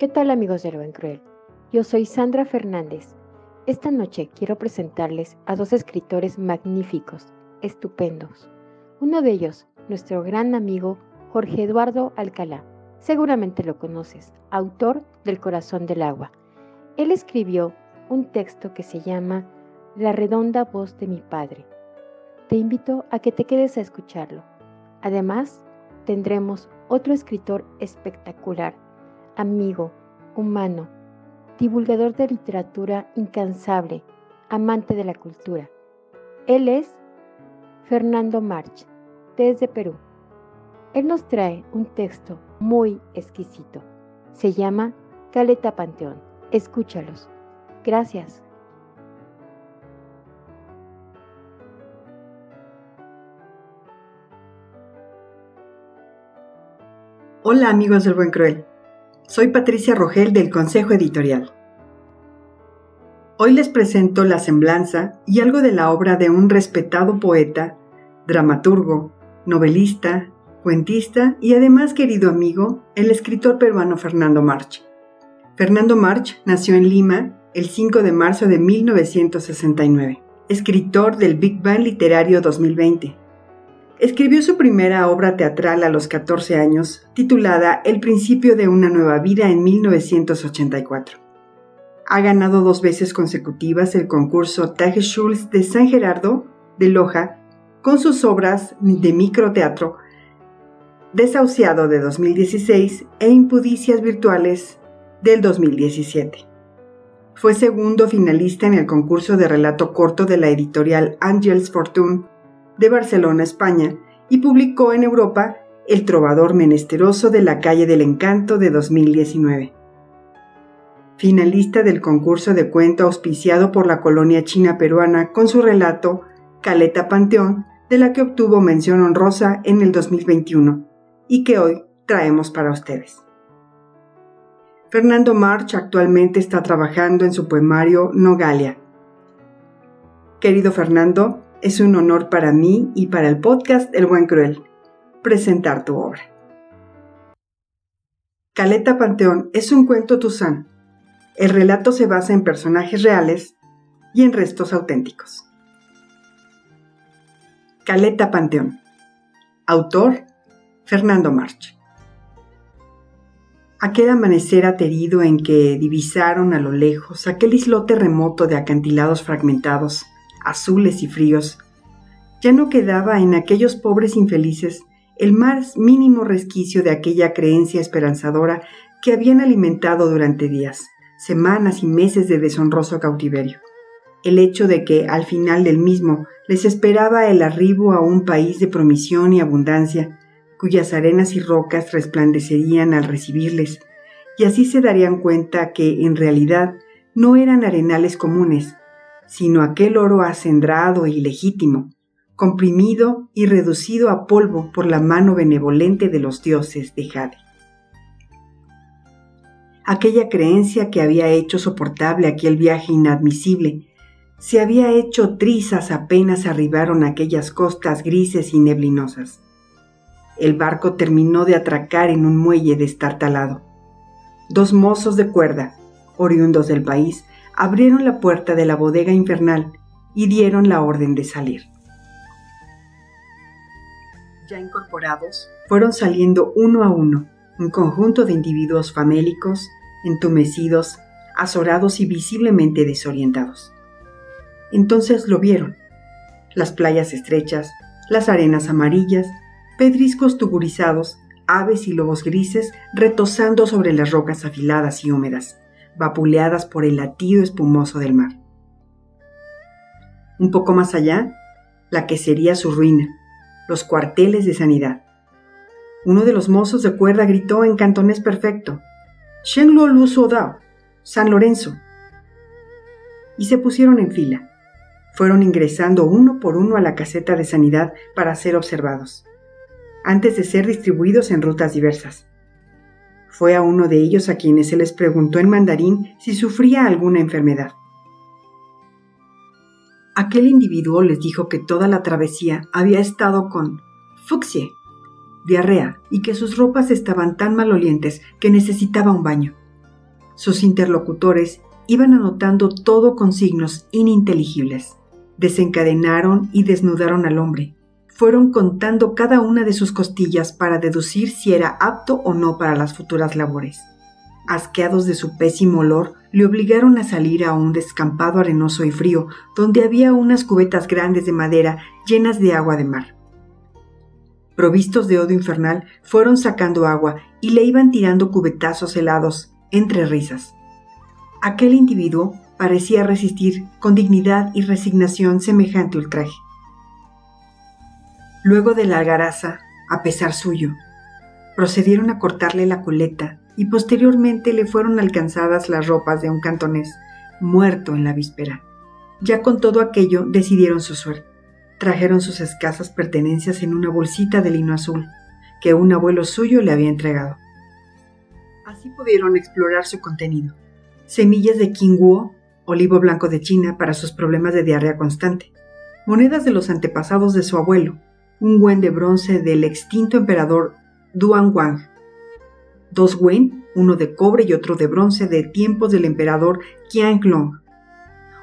¿Qué tal amigos del Buen Cruel? Yo soy Sandra Fernández. Esta noche quiero presentarles a dos escritores magníficos, estupendos. Uno de ellos, nuestro gran amigo Jorge Eduardo Alcalá. Seguramente lo conoces, autor del Corazón del Agua. Él escribió un texto que se llama La redonda voz de mi padre. Te invito a que te quedes a escucharlo. Además, tendremos otro escritor espectacular amigo, humano, divulgador de literatura incansable, amante de la cultura. Él es Fernando March, desde Perú. Él nos trae un texto muy exquisito. Se llama Caleta Panteón. Escúchalos. Gracias. Hola amigos del Buen Cruel. Soy Patricia Rogel del Consejo Editorial. Hoy les presento la semblanza y algo de la obra de un respetado poeta, dramaturgo, novelista, cuentista y además querido amigo, el escritor peruano Fernando March. Fernando March nació en Lima el 5 de marzo de 1969, escritor del Big Bang Literario 2020 Escribió su primera obra teatral a los 14 años, titulada El principio de una nueva vida en 1984. Ha ganado dos veces consecutivas el concurso Schulz de San Gerardo de Loja con sus obras de microteatro Desahuciado de 2016 e Impudicias Virtuales del 2017. Fue segundo finalista en el concurso de relato corto de la editorial Angels Fortune de Barcelona, España, y publicó en Europa El trovador menesteroso de la calle del encanto de 2019. Finalista del concurso de cuento auspiciado por la colonia china peruana con su relato Caleta Panteón, de la que obtuvo mención honrosa en el 2021 y que hoy traemos para ustedes. Fernando March actualmente está trabajando en su poemario Nogalia. Querido Fernando, es un honor para mí y para el podcast El Buen Cruel presentar tu obra. Caleta Panteón es un cuento tuzán. El relato se basa en personajes reales y en restos auténticos. Caleta Panteón. Autor Fernando March. Aquel amanecer aterido en que divisaron a lo lejos aquel islote remoto de acantilados fragmentados azules y fríos, ya no quedaba en aquellos pobres infelices el más mínimo resquicio de aquella creencia esperanzadora que habían alimentado durante días, semanas y meses de deshonroso cautiverio. El hecho de que al final del mismo les esperaba el arribo a un país de promisión y abundancia, cuyas arenas y rocas resplandecerían al recibirles, y así se darían cuenta que en realidad no eran arenales comunes, sino aquel oro acendrado y legítimo, comprimido y reducido a polvo por la mano benevolente de los dioses de Jade. Aquella creencia que había hecho soportable aquel viaje inadmisible, se había hecho trizas apenas arribaron aquellas costas grises y neblinosas. El barco terminó de atracar en un muelle destartalado. Dos mozos de cuerda, oriundos del país, abrieron la puerta de la bodega infernal y dieron la orden de salir. Ya incorporados, fueron saliendo uno a uno, un conjunto de individuos famélicos, entumecidos, azorados y visiblemente desorientados. Entonces lo vieron. Las playas estrechas, las arenas amarillas, pedriscos tugurizados, aves y lobos grises retosando sobre las rocas afiladas y húmedas, vapuleadas por el latido espumoso del mar. Un poco más allá, la que sería su ruina, los cuarteles de sanidad. Uno de los mozos de cuerda gritó en cantonés perfecto, Shen Lu Dao, San Lorenzo. Y se pusieron en fila. Fueron ingresando uno por uno a la caseta de sanidad para ser observados, antes de ser distribuidos en rutas diversas. Fue a uno de ellos a quienes se les preguntó en mandarín si sufría alguna enfermedad. Aquel individuo les dijo que toda la travesía había estado con fucsie, diarrea, y que sus ropas estaban tan malolientes que necesitaba un baño. Sus interlocutores iban anotando todo con signos ininteligibles. Desencadenaron y desnudaron al hombre. Fueron contando cada una de sus costillas para deducir si era apto o no para las futuras labores. Asqueados de su pésimo olor, le obligaron a salir a un descampado arenoso y frío, donde había unas cubetas grandes de madera llenas de agua de mar. Provistos de odio infernal, fueron sacando agua y le iban tirando cubetazos helados, entre risas. Aquel individuo parecía resistir con dignidad y resignación semejante ultraje. Luego de la algaraza, a pesar suyo, procedieron a cortarle la coleta y posteriormente le fueron alcanzadas las ropas de un cantonés muerto en la víspera. Ya con todo aquello decidieron su suerte. Trajeron sus escasas pertenencias en una bolsita de lino azul que un abuelo suyo le había entregado. Así pudieron explorar su contenido. Semillas de quinguo, olivo blanco de China para sus problemas de diarrea constante, monedas de los antepasados de su abuelo, un Wen de bronce del extinto emperador Duan Wang, dos Wen, uno de cobre y otro de bronce de tiempos del emperador Qianlong,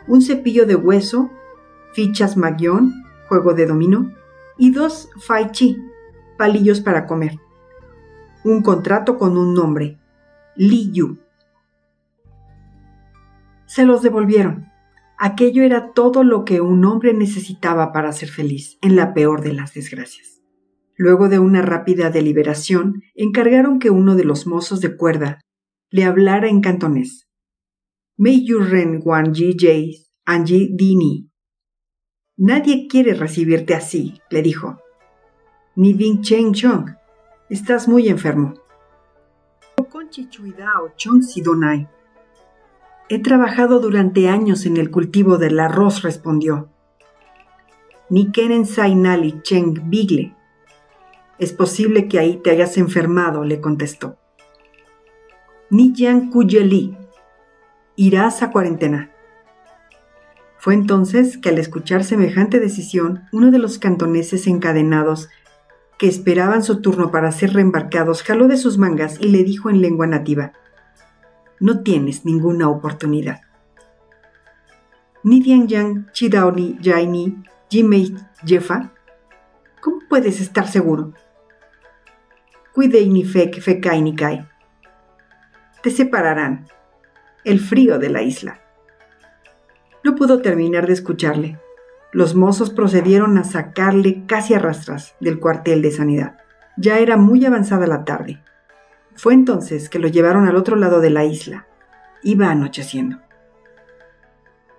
un cepillo de hueso, fichas Magion, juego de dominó, y dos Fai Chi, palillos para comer. Un contrato con un nombre, Li Yu. Se los devolvieron. Aquello era todo lo que un hombre necesitaba para ser feliz en la peor de las desgracias. Luego de una rápida deliberación, encargaron que uno de los mozos de cuerda le hablara en cantonés. Mei ren wan ji anji dini. Nadie quiere recibirte así, le dijo. Ni Ding Cheng Chong. Estás muy enfermo. He trabajado durante años en el cultivo del arroz, respondió. Ni Kenen Nali Cheng Bigle. Es posible que ahí te hayas enfermado, le contestó. Ni Yang Kuyeli. Irás a cuarentena. Fue entonces que al escuchar semejante decisión, uno de los cantoneses encadenados que esperaban su turno para ser reembarcados jaló de sus mangas y le dijo en lengua nativa, No tienes ninguna oportunidad. Ni Yang Chidaoni Yaini Jimei Jefa, ¿cómo puedes estar seguro? Te separarán. El frío de la isla. No pudo terminar de escucharle. Los mozos procedieron a sacarle casi a rastras del cuartel de sanidad. Ya era muy avanzada la tarde. Fue entonces que lo llevaron al otro lado de la isla. Iba anocheciendo.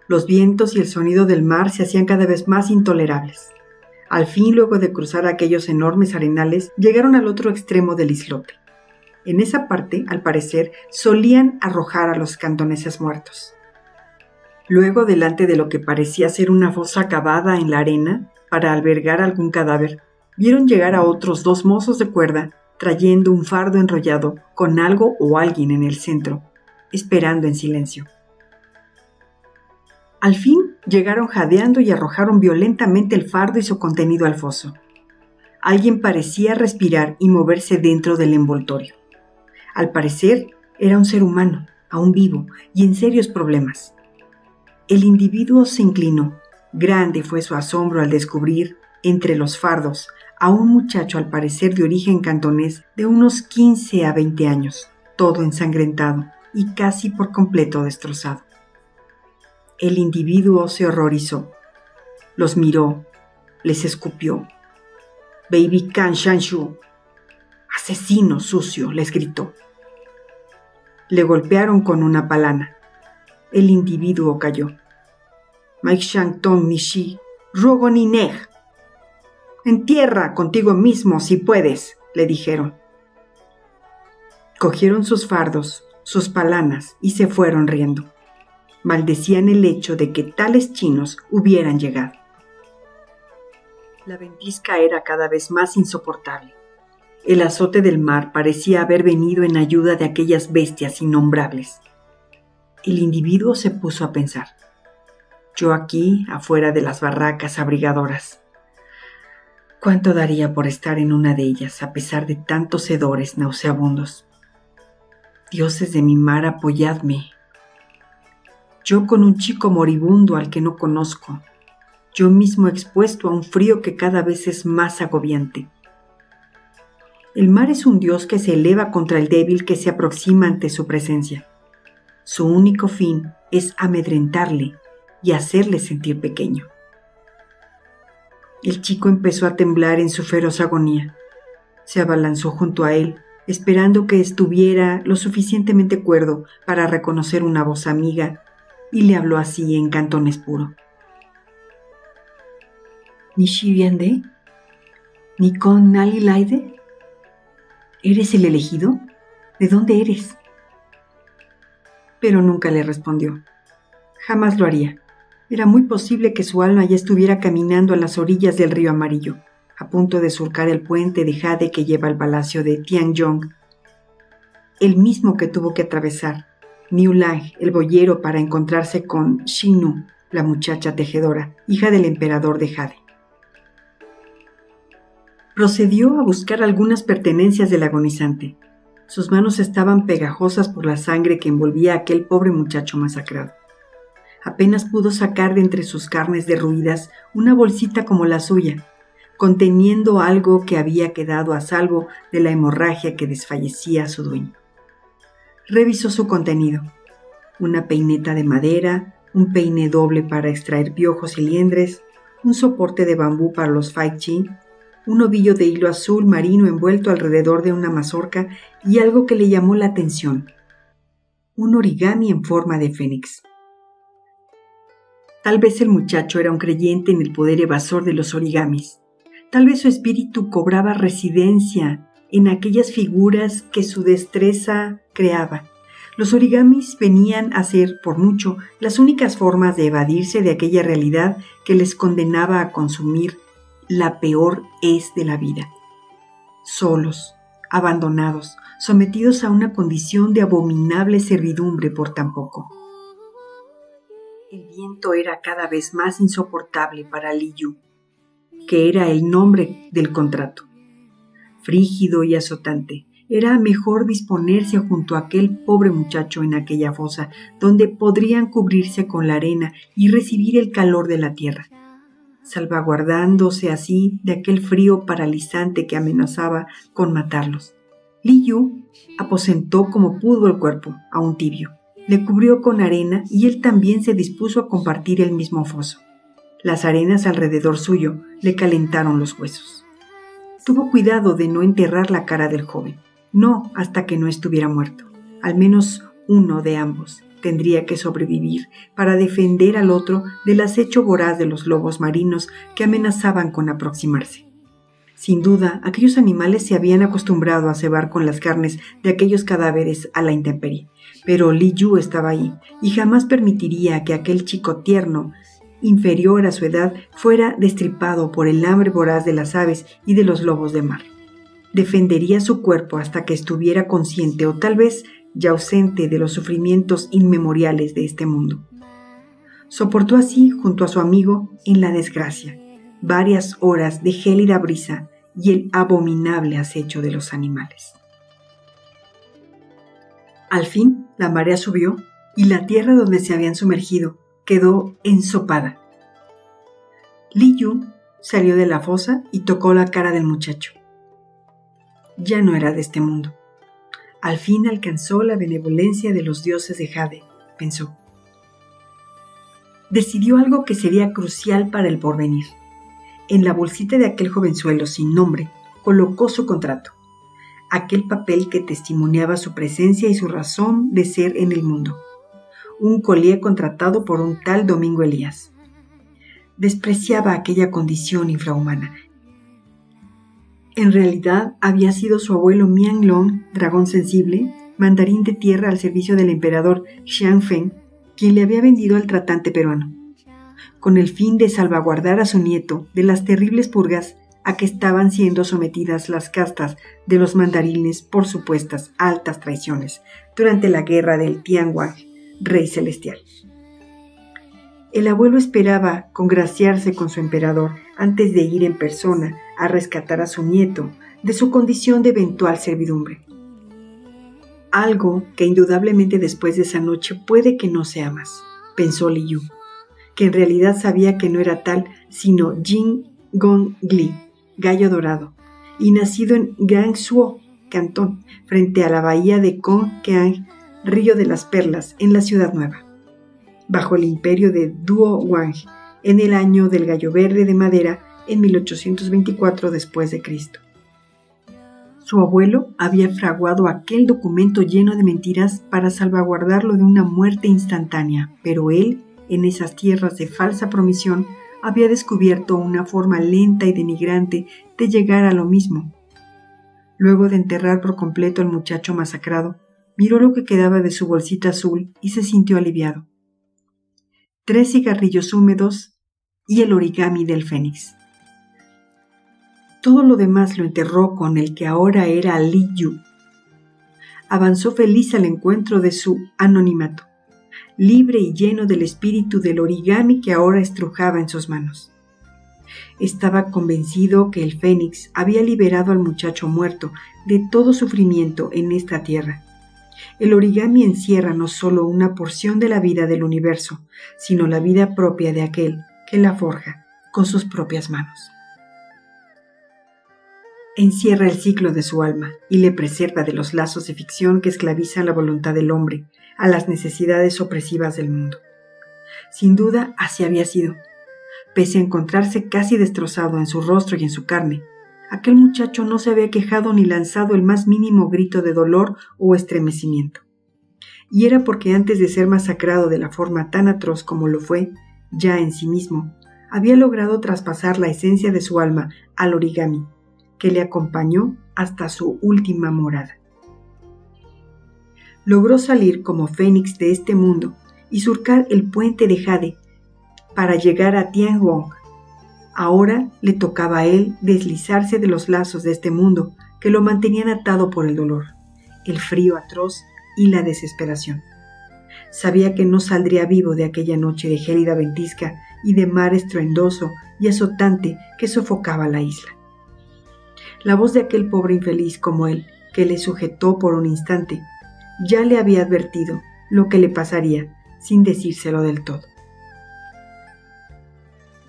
Los vientos y el sonido del mar se hacían cada vez más intolerables. Al fin, luego de cruzar aquellos enormes arenales, llegaron al otro extremo del islote. En esa parte, al parecer, solían arrojar a los cantoneses muertos. Luego, delante de lo que parecía ser una fosa cavada en la arena para albergar algún cadáver, vieron llegar a otros dos mozos de cuerda trayendo un fardo enrollado con algo o alguien en el centro, esperando en silencio. Al fin llegaron jadeando y arrojaron violentamente el fardo y su contenido al foso. Alguien parecía respirar y moverse dentro del envoltorio. Al parecer, era un ser humano, aún vivo y en serios problemas. El individuo se inclinó. Grande fue su asombro al descubrir, entre los fardos, a un muchacho al parecer de origen cantonés de unos 15 a 20 años, todo ensangrentado y casi por completo destrozado. El individuo se horrorizó. Los miró, les escupió. Baby Kan Shanshu. Asesino sucio, les gritó. Le golpearon con una palana. El individuo cayó. Mike Shantong Nishi, Rugo Nineg. Entierra contigo mismo si puedes, le dijeron. Cogieron sus fardos, sus palanas y se fueron riendo maldecían el hecho de que tales chinos hubieran llegado. La ventisca era cada vez más insoportable. El azote del mar parecía haber venido en ayuda de aquellas bestias innombrables. El individuo se puso a pensar. Yo aquí, afuera de las barracas abrigadoras. ¿Cuánto daría por estar en una de ellas a pesar de tantos hedores nauseabundos? Dioses de mi mar, apoyadme. Yo con un chico moribundo al que no conozco, yo mismo expuesto a un frío que cada vez es más agobiante. El mar es un dios que se eleva contra el débil que se aproxima ante su presencia. Su único fin es amedrentarle y hacerle sentir pequeño. El chico empezó a temblar en su feroz agonía. Se abalanzó junto a él, esperando que estuviera lo suficientemente cuerdo para reconocer una voz amiga, y le habló así en cantones puro. ¿Nishibiande? ¿Nikon Nali Laide? ¿Eres el elegido? ¿De dónde eres? Pero nunca le respondió. Jamás lo haría. Era muy posible que su alma ya estuviera caminando a las orillas del río amarillo a punto de surcar el puente de jade que lleva al palacio de Tianjong, el mismo que tuvo que atravesar Niu Lang, el boyero, para encontrarse con Xinu, la muchacha tejedora, hija del emperador de Jade. Procedió a buscar algunas pertenencias del agonizante. Sus manos estaban pegajosas por la sangre que envolvía a aquel pobre muchacho masacrado. Apenas pudo sacar de entre sus carnes derruidas una bolsita como la suya, conteniendo algo que había quedado a salvo de la hemorragia que desfallecía a su dueño. Revisó su contenido. Una peineta de madera, un peine doble para extraer piojos y liendres, un soporte de bambú para los chi, un ovillo de hilo azul marino envuelto alrededor de una mazorca y algo que le llamó la atención, un origami en forma de fénix. Tal vez el muchacho era un creyente en el poder evasor de los origamis. Tal vez su espíritu cobraba residencia en aquellas figuras que su destreza creaba. Los origamis venían a ser, por mucho, las únicas formas de evadirse de aquella realidad que les condenaba a consumir la peor es de la vida. Solos, abandonados, sometidos a una condición de abominable servidumbre por tan poco. El viento era cada vez más insoportable para Liu que era el nombre del contrato. Frígido y azotante, era mejor disponerse junto a aquel pobre muchacho en aquella fosa, donde podrían cubrirse con la arena y recibir el calor de la tierra, salvaguardándose así de aquel frío paralizante que amenazaba con matarlos. Li Yu aposentó como pudo el cuerpo, a un tibio, le cubrió con arena y él también se dispuso a compartir el mismo foso. Las arenas alrededor suyo le calentaron los huesos. Tuvo cuidado de no enterrar la cara del joven, no hasta que no estuviera muerto. Al menos uno de ambos tendría que sobrevivir para defender al otro del acecho voraz de los lobos marinos que amenazaban con aproximarse. Sin duda, aquellos animales se habían acostumbrado a cebar con las carnes de aquellos cadáveres a la intemperie, pero Li Yu estaba ahí y jamás permitiría que aquel chico tierno inferior a su edad fuera destripado por el hambre voraz de las aves y de los lobos de mar. Defendería su cuerpo hasta que estuviera consciente o tal vez ya ausente de los sufrimientos inmemoriales de este mundo. Soportó así, junto a su amigo, en la desgracia, varias horas de gélida brisa y el abominable acecho de los animales. Al fin, la marea subió y la tierra donde se habían sumergido quedó ensopada. Li Yu salió de la fosa y tocó la cara del muchacho. Ya no era de este mundo. Al fin alcanzó la benevolencia de los dioses de Jade, pensó. Decidió algo que sería crucial para el porvenir. En la bolsita de aquel jovenzuelo sin nombre colocó su contrato, aquel papel que testimoniaba su presencia y su razón de ser en el mundo un collier contratado por un tal Domingo Elías. Despreciaba aquella condición infrahumana. En realidad había sido su abuelo Mian Long, dragón sensible, mandarín de tierra al servicio del emperador Xiang Feng, quien le había vendido al tratante peruano, con el fin de salvaguardar a su nieto de las terribles purgas a que estaban siendo sometidas las castas de los mandarines por supuestas altas traiciones durante la guerra del Tianguang Rey Celestial. El abuelo esperaba congraciarse con su emperador antes de ir en persona a rescatar a su nieto de su condición de eventual servidumbre. Algo que indudablemente después de esa noche puede que no sea más, pensó Li Yu, que en realidad sabía que no era tal sino Jin Gong Li, gallo dorado, y nacido en Gangsuo, Cantón, frente a la bahía de Kongkeang, Río de las Perlas, en la Ciudad Nueva. Bajo el imperio de Duo Wang, en el año del gallo verde de madera, en 1824 después de Cristo. Su abuelo había fraguado aquel documento lleno de mentiras para salvaguardarlo de una muerte instantánea, pero él, en esas tierras de falsa promisión, había descubierto una forma lenta y denigrante de llegar a lo mismo. Luego de enterrar por completo al muchacho masacrado, miró lo que quedaba de su bolsita azul y se sintió aliviado. Tres cigarrillos húmedos y el origami del fénix. Todo lo demás lo enterró con el que ahora era Li Yu. Avanzó feliz al encuentro de su anonimato, libre y lleno del espíritu del origami que ahora estrujaba en sus manos. Estaba convencido que el fénix había liberado al muchacho muerto de todo sufrimiento en esta tierra. El origami encierra no solo una porción de la vida del universo, sino la vida propia de aquel que la forja con sus propias manos encierra el ciclo de su alma y le preserva de los lazos de ficción que esclavizan la voluntad del hombre a las necesidades opresivas del mundo. Sin duda, así había sido. Pese a encontrarse casi destrozado en su rostro y en su carne, aquel muchacho no se había quejado ni lanzado el más mínimo grito de dolor o estremecimiento. Y era porque antes de ser masacrado de la forma tan atroz como lo fue, ya en sí mismo, había logrado traspasar la esencia de su alma al origami que le acompañó hasta su última morada. Logró salir como fénix de este mundo y surcar el puente de Jade para llegar a Tianhuang. Ahora le tocaba a él deslizarse de los lazos de este mundo que lo mantenían atado por el dolor, el frío atroz y la desesperación. Sabía que no saldría vivo de aquella noche de gélida ventisca y de mar estruendoso y azotante que sofocaba la isla la voz de aquel pobre infeliz como él, que le sujetó por un instante, ya le había advertido lo que le pasaría sin decírselo del todo.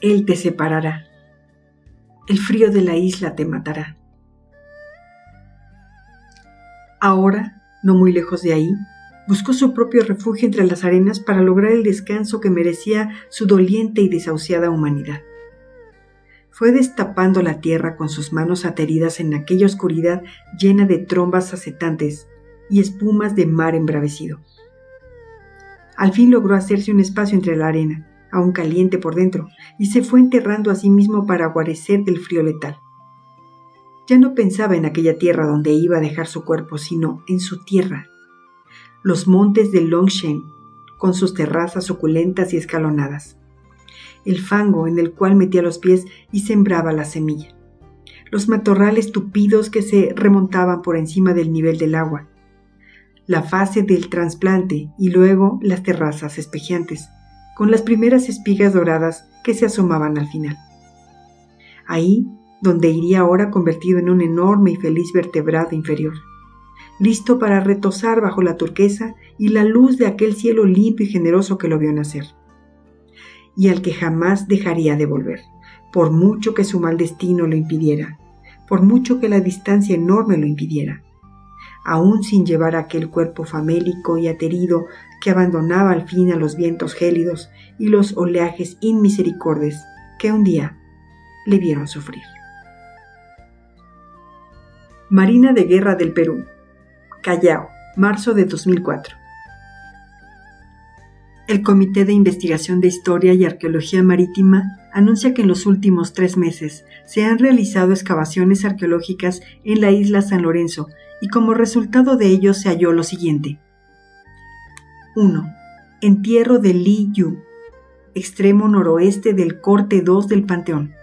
Él te separará. El frío de la isla te matará. Ahora, no muy lejos de ahí, buscó su propio refugio entre las arenas para lograr el descanso que merecía su doliente y desahuciada humanidad fue destapando la tierra con sus manos ateridas en aquella oscuridad llena de trombas acetantes y espumas de mar embravecido. Al fin logró hacerse un espacio entre la arena, aún caliente por dentro, y se fue enterrando a sí mismo para guarecer del frío letal. Ya no pensaba en aquella tierra donde iba a dejar su cuerpo, sino en su tierra, los montes de Longshen, con sus terrazas suculentas y escalonadas el fango en el cual metía los pies y sembraba la semilla, los matorrales tupidos que se remontaban por encima del nivel del agua, la fase del trasplante y luego las terrazas espejeantes, con las primeras espigas doradas que se asomaban al final. Ahí, donde iría ahora convertido en un enorme y feliz vertebrado inferior, listo para retosar bajo la turquesa y la luz de aquel cielo limpio y generoso que lo vio nacer y al que jamás dejaría de volver, por mucho que su mal destino lo impidiera, por mucho que la distancia enorme lo impidiera, aún sin llevar aquel cuerpo famélico y aterido que abandonaba al fin a los vientos gélidos y los oleajes inmisericordes que un día le vieron sufrir. Marina de Guerra del Perú, Callao, marzo de 2004. El Comité de Investigación de Historia y Arqueología Marítima anuncia que en los últimos tres meses se han realizado excavaciones arqueológicas en la isla San Lorenzo y como resultado de ello se halló lo siguiente. 1. Entierro de Li Yu, extremo noroeste del corte 2 del Panteón.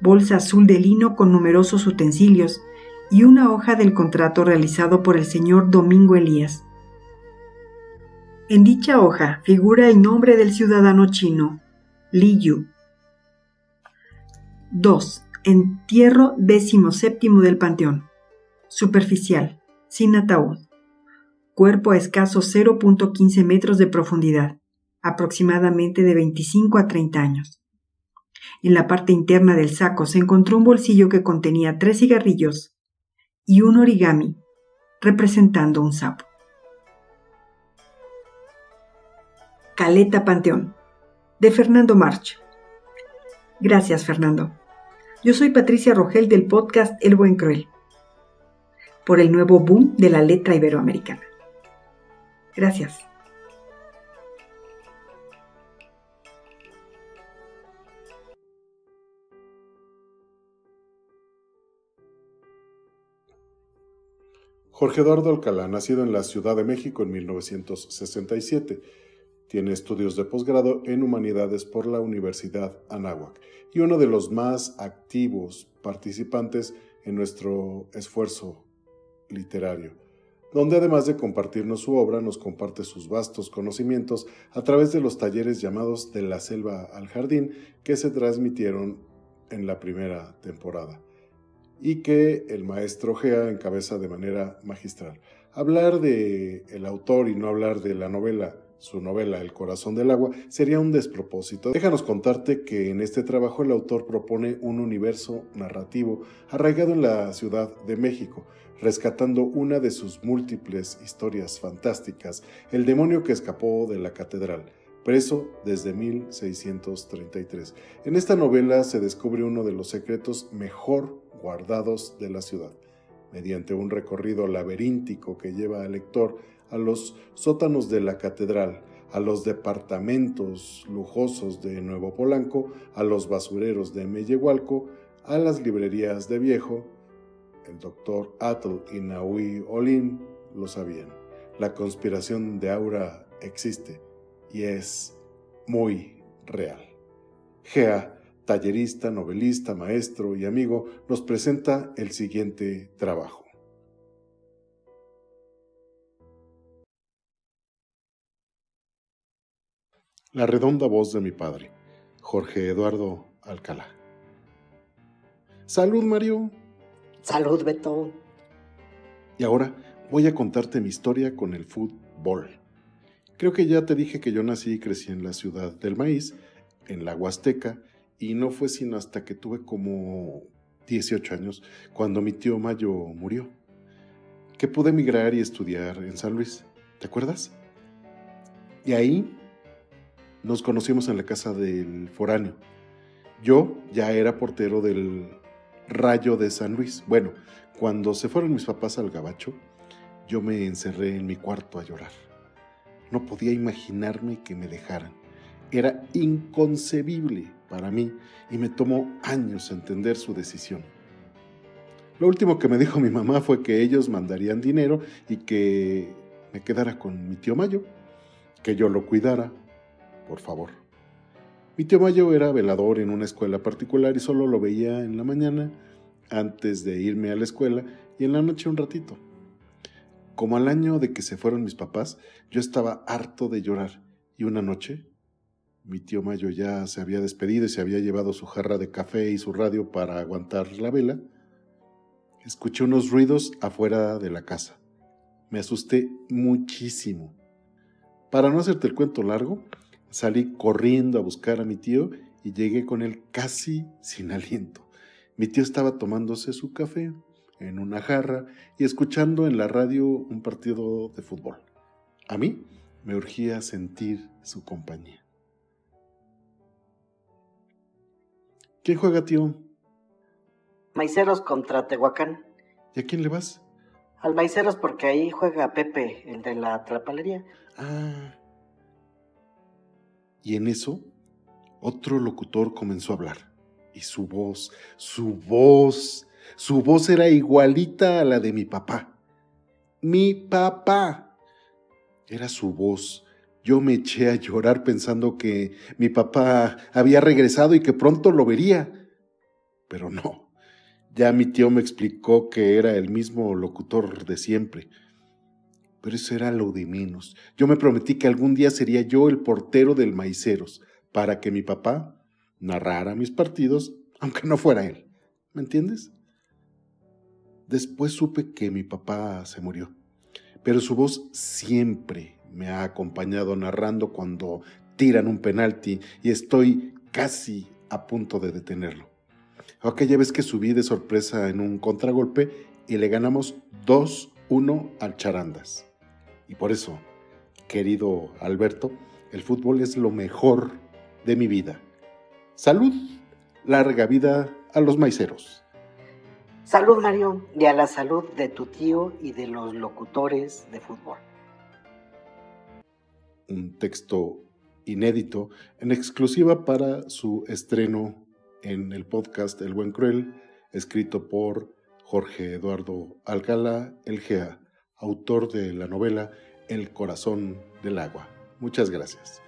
Bolsa azul de lino con numerosos utensilios y una hoja del contrato realizado por el señor Domingo Elías en dicha hoja figura el nombre del ciudadano chino, Li Yu. 2. Entierro XVII del Panteón. Superficial, sin ataúd. cuerpo a escasos 0.15 metros de profundidad, aproximadamente de 25 a 30 años. En la parte interna del saco se encontró un bolsillo que contenía tres cigarrillos y un origami representando un sapo. Caleta Panteón, de Fernando March. Gracias, Fernando. Yo soy Patricia Rogel del podcast El Buen Cruel, por el nuevo boom de la letra iberoamericana. Gracias. Jorge Eduardo Alcalá, nacido en la Ciudad de México en 1967, tiene estudios de posgrado en Humanidades por la Universidad Anáhuac y uno de los más activos participantes en nuestro esfuerzo literario, donde además de compartirnos su obra, nos comparte sus vastos conocimientos a través de los talleres llamados De la Selva al Jardín que se transmitieron en la primera temporada y que el maestro Gea encabeza de manera magistral. Hablar de el autor y no hablar de la novela, su novela El corazón del agua, sería un despropósito. Déjanos contarte que en este trabajo el autor propone un universo narrativo arraigado en la Ciudad de México, rescatando una de sus múltiples historias fantásticas, el demonio que escapó de la catedral preso desde 1633. En esta novela se descubre uno de los secretos mejor guardados de la ciudad, mediante un recorrido laberíntico que lleva al lector a los sótanos de la catedral, a los departamentos lujosos de Nuevo Polanco, a los basureros de Mellehualco, a las librerías de Viejo. El doctor Atle y Naui Olin lo sabían. La conspiración de Aura existe y es muy real. Gea tallerista, novelista, maestro y amigo, nos presenta el siguiente trabajo. La redonda voz de mi padre, Jorge Eduardo Alcalá. Salud, Mario. Salud, Beto. Y ahora voy a contarte mi historia con el fútbol. Creo que ya te dije que yo nací y crecí en la ciudad del maíz, en la Huasteca, y no fue sino hasta que tuve como 18 años cuando mi tío Mayo murió, que pude emigrar y estudiar en San Luis. ¿Te acuerdas? Y ahí nos conocimos en la casa del foráneo. Yo ya era portero del Rayo de San Luis. Bueno, cuando se fueron mis papás al gabacho, yo me encerré en mi cuarto a llorar. No podía imaginarme que me dejaran. Era inconcebible para mí y me tomó años entender su decisión. Lo último que me dijo mi mamá fue que ellos mandarían dinero y que me quedara con mi tío Mayo, que yo lo cuidara, por favor. Mi tío Mayo era velador en una escuela particular y solo lo veía en la mañana antes de irme a la escuela y en la noche un ratito. Como al año de que se fueron mis papás, yo estaba harto de llorar y una noche mi tío Mayo ya se había despedido y se había llevado su jarra de café y su radio para aguantar la vela. Escuché unos ruidos afuera de la casa. Me asusté muchísimo. Para no hacerte el cuento largo, salí corriendo a buscar a mi tío y llegué con él casi sin aliento. Mi tío estaba tomándose su café en una jarra y escuchando en la radio un partido de fútbol. A mí me urgía sentir su compañía. ¿Quién juega, tío? Maiceros contra Tehuacán. ¿Y a quién le vas? Al Maiceros porque ahí juega Pepe, el de la trapalería. Ah. Y en eso, otro locutor comenzó a hablar. Y su voz, su voz, su voz era igualita a la de mi papá. Mi papá. Era su voz yo me eché a llorar pensando que mi papá había regresado y que pronto lo vería. Pero no. Ya mi tío me explicó que era el mismo locutor de siempre. Pero eso era lo de menos. Yo me prometí que algún día sería yo el portero del Maiceros, para que mi papá narrara mis partidos, aunque no fuera él. ¿Me entiendes? Después supe que mi papá se murió pero su voz siempre me ha acompañado narrando cuando tiran un penalti y estoy casi a punto de detenerlo. Aquella vez que subí de sorpresa en un contragolpe y le ganamos 2-1 al Charandas. Y por eso, querido Alberto, el fútbol es lo mejor de mi vida. Salud, larga vida a los maiceros. Salud, Mario, y a la salud de tu tío y de los locutores de fútbol. Un texto inédito en exclusiva para su estreno en el podcast El Buen Cruel, escrito por Jorge Eduardo Alcala Elgea, autor de la novela El Corazón del Agua. Muchas gracias.